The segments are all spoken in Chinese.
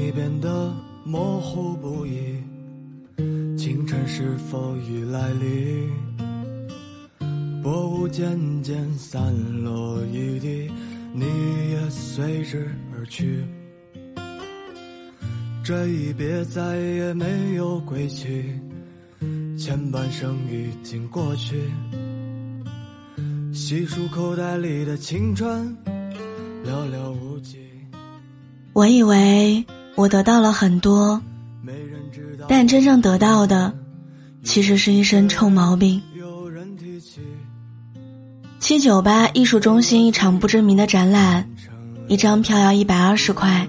你变得模糊不已，清晨是否已来临？薄雾渐渐散落一地，你也随之而去。这一别再也没有归期，前半生已经过去。细数口袋里的青春，寥寥无几。我以为我得到了很多，但真正得到的，其实是一身臭毛病。七九八艺术中心一场不知名的展览，一张票要一百二十块。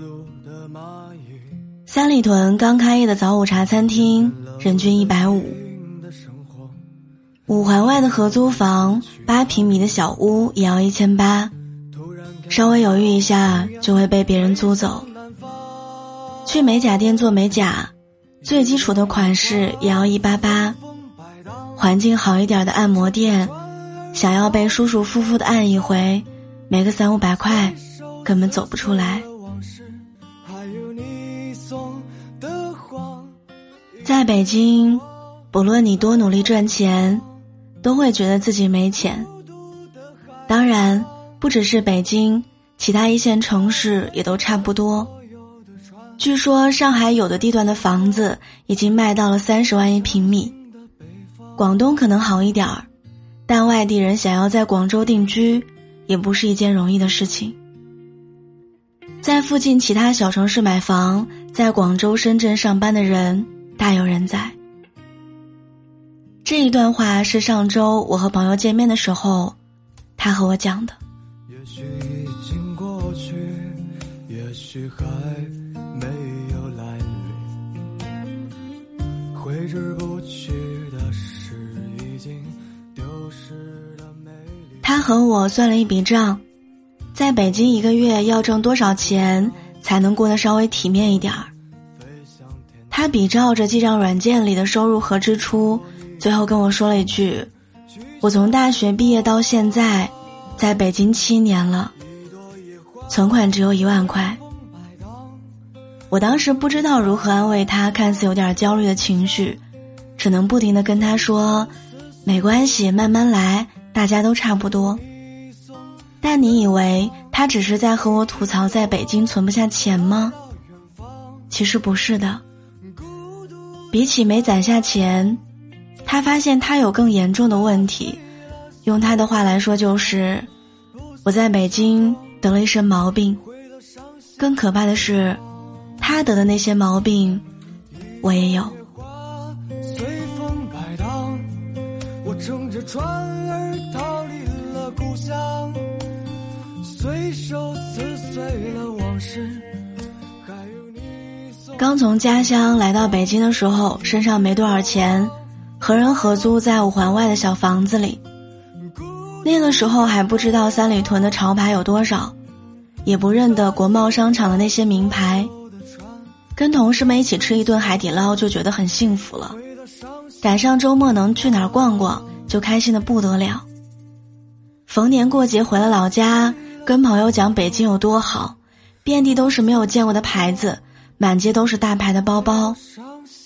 三里屯刚开业的早午茶餐厅，人均一百五。五环外的合租房，八平米的小屋也要一千八，突然看稍微犹豫一下就会被别人租走。去美甲店做美甲，最基础的款式也要一八八。环境好一点的按摩店，想要被舒舒服服的按一回，没个三五百块，根本走不出来。在北京，不论你多努力赚钱，都会觉得自己没钱。当然，不只是北京，其他一线城市也都差不多。据说上海有的地段的房子已经卖到了三十万一平米，广东可能好一点儿，但外地人想要在广州定居，也不是一件容易的事情。在附近其他小城市买房，在广州、深圳上班的人大有人在。这一段话是上周我和朋友见面的时候，他和我讲的。也许已经过去，也许还挥之不去的是已经丢失的美丽。他和我算了一笔账，在北京一个月要挣多少钱才能过得稍微体面一点儿？他比照着记账软件里的收入和支出，最后跟我说了一句：“我从大学毕业到现在，在北京七年了，存款只有一万块。”我当时不知道如何安慰他看似有点焦虑的情绪，只能不停的跟他说：“没关系，慢慢来，大家都差不多。”但你以为他只是在和我吐槽在北京存不下钱吗？其实不是的。比起没攒下钱，他发现他有更严重的问题。用他的话来说，就是我在北京得了一身毛病。更可怕的是，他得的那些毛病，我也有。刚从家乡来到北京的时候，身上没多少钱，和人合租在五环外的小房子里。那个时候还不知道三里屯的潮牌有多少，也不认得国贸商场的那些名牌。跟同事们一起吃一顿海底捞就觉得很幸福了，赶上周末能去哪儿逛逛就开心的不得了。逢年过节回了老家，跟朋友讲北京有多好，遍地都是没有见过的牌子，满街都是大牌的包包，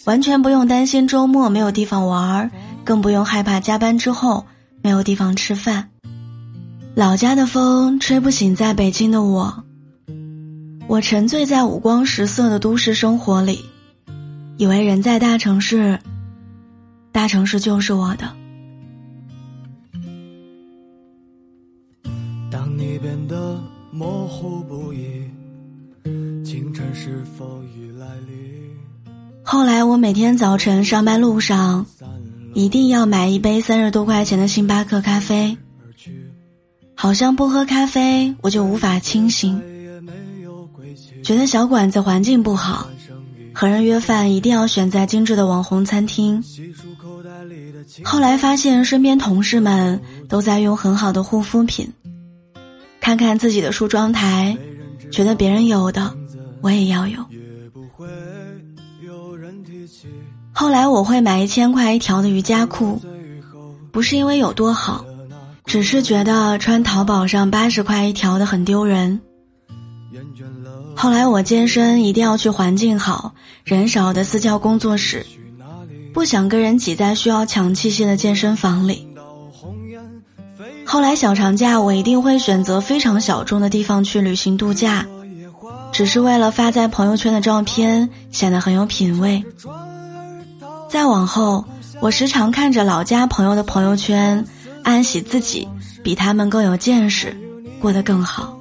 完全不用担心周末没有地方玩儿，更不用害怕加班之后没有地方吃饭。老家的风吹不醒在北京的我。我沉醉在五光十色的都市生活里，以为人在大城市，大城市就是我的。当你变得模糊不已，清晨是否已来临？后来我每天早晨上班路上，一定要买一杯三十多块钱的星巴克咖啡，好像不喝咖啡我就无法清醒。觉得小馆子环境不好，和人约饭一定要选在精致的网红餐厅。后来发现身边同事们都在用很好的护肤品，看看自己的梳妆台，觉得别人有的我也要有。后来我会买一千块一条的瑜伽裤，不是因为有多好，只是觉得穿淘宝上八十块一条的很丢人。后来我健身一定要去环境好、人少的私教工作室，不想跟人挤在需要抢器械的健身房里。后来小长假我一定会选择非常小众的地方去旅行度假，只是为了发在朋友圈的照片显得很有品味。再往后，我时常看着老家朋友的朋友圈，暗喜自己比他们更有见识，过得更好。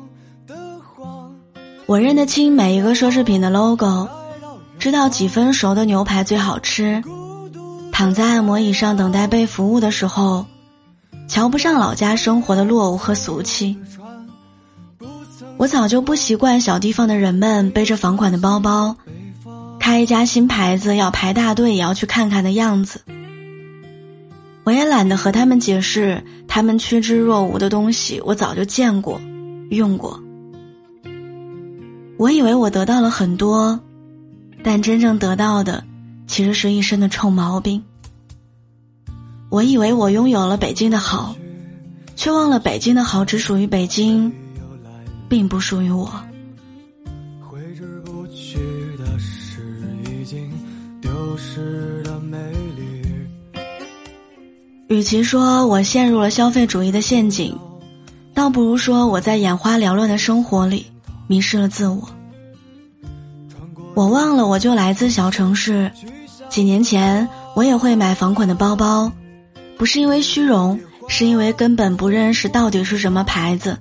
我认得清每一个奢侈品的 logo，知道几分熟的牛排最好吃。躺在按摩椅上等待被服务的时候，瞧不上老家生活的落伍和俗气。我早就不习惯小地方的人们背着房款的包包，开一家新牌子要排大队也要去看看的样子。我也懒得和他们解释，他们趋之若鹜的东西我早就见过，用过。我以为我得到了很多，但真正得到的，其实是一身的臭毛病。我以为我拥有了北京的好，却忘了北京的好只属于北京，并不属于我。挥之不去的是已经丢失的美丽。与其说我陷入了消费主义的陷阱，倒不如说我在眼花缭乱的生活里。迷失了自我，我忘了我就来自小城市。几年前我也会买房款的包包，不是因为虚荣，是因为根本不认识到底是什么牌子。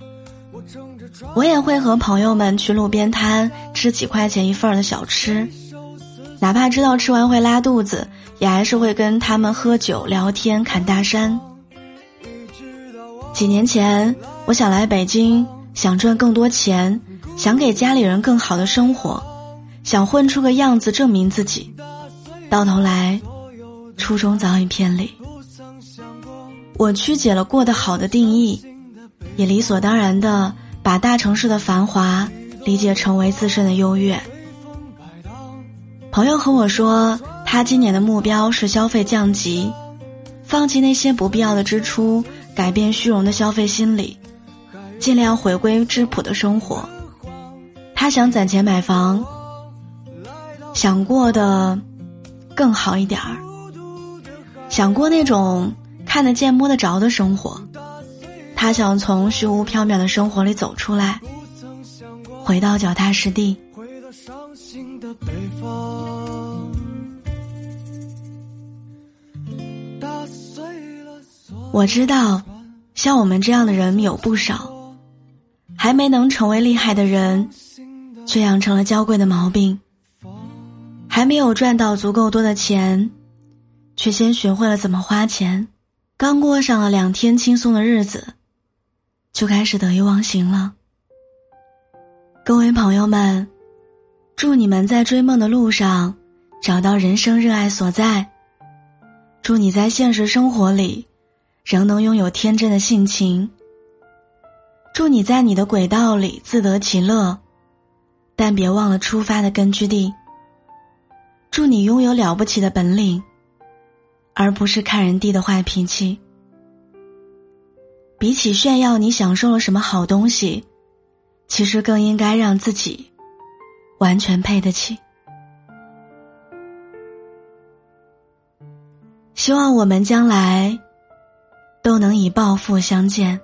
我也会和朋友们去路边摊吃几块钱一份的小吃，哪怕知道吃完会拉肚子，也还是会跟他们喝酒聊天侃大山。几年前我想来北京，想赚更多钱。想给家里人更好的生活，想混出个样子证明自己，到头来，初衷早已偏离。我曲解了过得好的定义，也理所当然的把大城市的繁华理解成为自身的优越。朋友和我说，他今年的目标是消费降级，放弃那些不必要的支出，改变虚荣的消费心理，尽量回归质朴的生活。他想攒钱买房，想过的更好一点儿，想过那种看得见摸得着的生活。他想从虚无缥缈的生活里走出来，回到脚踏实地。我知道，像我们这样的人有不少，还没能成为厉害的人。却养成了娇贵的毛病，还没有赚到足够多的钱，却先学会了怎么花钱，刚过上了两天轻松的日子，就开始得意忘形了。各位朋友们，祝你们在追梦的路上找到人生热爱所在，祝你在现实生活里仍能拥有天真的性情，祝你在你的轨道里自得其乐。但别忘了出发的根据地。祝你拥有了不起的本领，而不是看人低的坏脾气。比起炫耀你享受了什么好东西，其实更应该让自己完全配得起。希望我们将来都能以暴富相见。